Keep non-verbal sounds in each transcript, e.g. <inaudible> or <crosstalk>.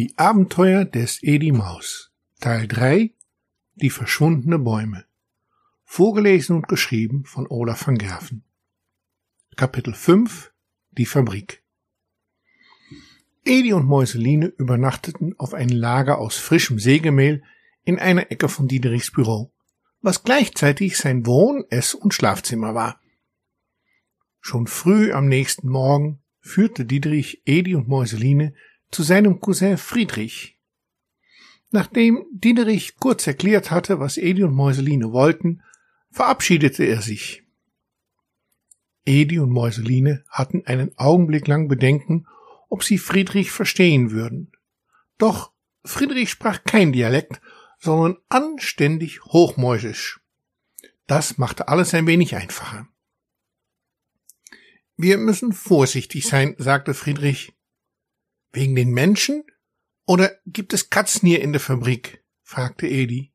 Die Abenteuer des Edi Maus. Teil 3 Die verschwundene Bäume. Vorgelesen und geschrieben von Olaf van Gerven. Kapitel 5 Die Fabrik. Edi und Mäuseline übernachteten auf ein Lager aus frischem Sägemehl in einer Ecke von Diederichs Büro, was gleichzeitig sein Wohn-, Ess- und Schlafzimmer war. Schon früh am nächsten Morgen führte Diederich Edi und Mäuseline zu seinem Cousin Friedrich. Nachdem Diederich kurz erklärt hatte, was Edi und Mäuseline wollten, verabschiedete er sich. Edi und Mäuseline hatten einen Augenblick lang Bedenken, ob sie Friedrich verstehen würden. Doch Friedrich sprach kein Dialekt, sondern anständig hochmäusisch. Das machte alles ein wenig einfacher. Wir müssen vorsichtig sein, sagte Friedrich. Wegen den Menschen? Oder gibt es Katzen hier in der Fabrik? fragte Edi.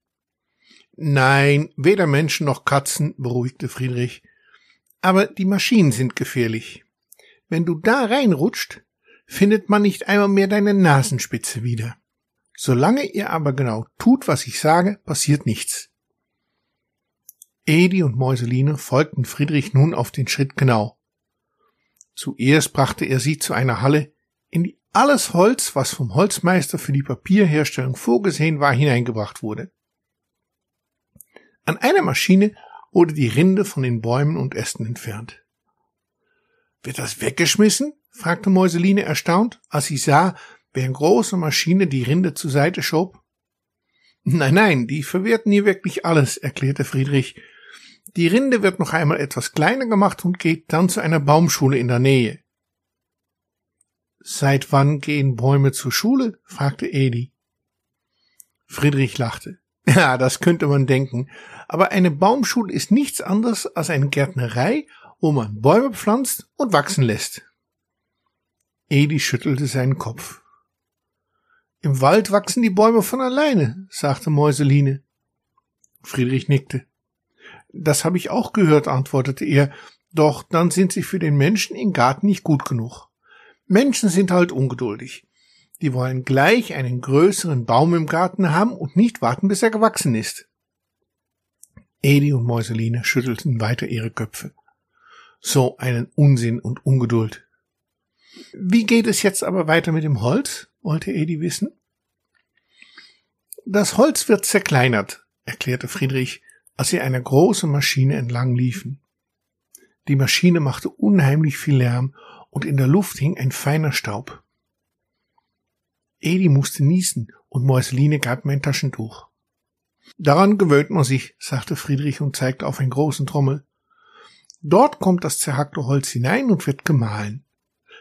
Nein, weder Menschen noch Katzen, beruhigte Friedrich. Aber die Maschinen sind gefährlich. Wenn du da reinrutscht, findet man nicht einmal mehr deine Nasenspitze wieder. Solange ihr aber genau tut, was ich sage, passiert nichts. Edi und Mäuseline folgten Friedrich nun auf den Schritt genau. Zuerst brachte er sie zu einer Halle, in die alles Holz, was vom Holzmeister für die Papierherstellung vorgesehen war, hineingebracht wurde. An einer Maschine wurde die Rinde von den Bäumen und Ästen entfernt. Wird das weggeschmissen? fragte Mäuseline erstaunt, als sie sah, wer in großer Maschine die Rinde zur Seite schob. Nein, nein, die verwerten hier wirklich alles, erklärte Friedrich. Die Rinde wird noch einmal etwas kleiner gemacht und geht dann zu einer Baumschule in der Nähe. Seit wann gehen Bäume zur Schule? fragte Edi. Friedrich lachte. <laughs> Ja, das könnte man denken, aber eine Baumschule ist nichts anderes als eine Gärtnerei, wo man Bäume pflanzt und wachsen lässt. Edi schüttelte seinen Kopf. Im Wald wachsen die Bäume von alleine, sagte Mäuseline. Friedrich nickte. Das habe ich auch gehört, antwortete er, doch dann sind sie für den Menschen im Garten nicht gut genug. Menschen sind halt ungeduldig. Die wollen gleich einen größeren Baum im Garten haben und nicht warten, bis er gewachsen ist. Edi und Mäuseline schüttelten weiter ihre Köpfe. So einen Unsinn und Ungeduld. Wie geht es jetzt aber weiter mit dem Holz? wollte Edi wissen. Das Holz wird zerkleinert, erklärte Friedrich, als sie einer großen Maschine entlang liefen. Die Maschine machte unheimlich viel Lärm und in der Luft hing ein feiner Staub. Edi musste niesen und Mäuseline gab ihm ein Taschentuch. Daran gewöhnt man sich, sagte Friedrich und zeigte auf einen großen Trommel. Dort kommt das zerhackte Holz hinein und wird gemahlen.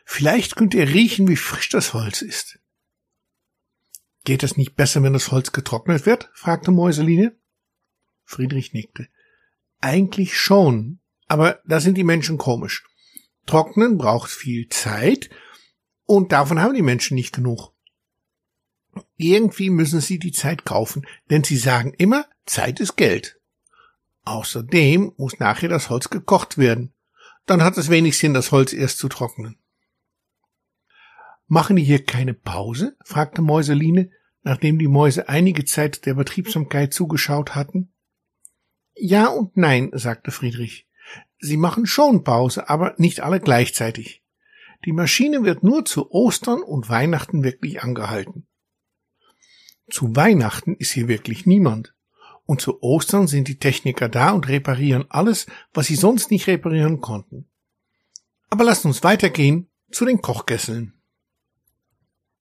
Vielleicht könnt ihr riechen, wie frisch das Holz ist. Geht es nicht besser, wenn das Holz getrocknet wird? fragte Mäuseline. Friedrich nickte. Eigentlich schon, aber da sind die Menschen komisch. Trocknen braucht viel Zeit und davon haben die Menschen nicht genug. Irgendwie müssen sie die Zeit kaufen, denn sie sagen immer, Zeit ist Geld. Außerdem muss nachher das Holz gekocht werden. Dann hat es wenig Sinn, das Holz erst zu trocknen. Machen die hier keine Pause? fragte Mäuseline, nachdem die Mäuse einige Zeit der Betriebsamkeit zugeschaut hatten. Ja und nein, sagte Friedrich. Sie machen schon Pause, aber nicht alle gleichzeitig. Die Maschine wird nur zu Ostern und Weihnachten wirklich angehalten. Zu Weihnachten ist hier wirklich niemand. Und zu Ostern sind die Techniker da und reparieren alles, was sie sonst nicht reparieren konnten. Aber lasst uns weitergehen zu den Kochkesseln.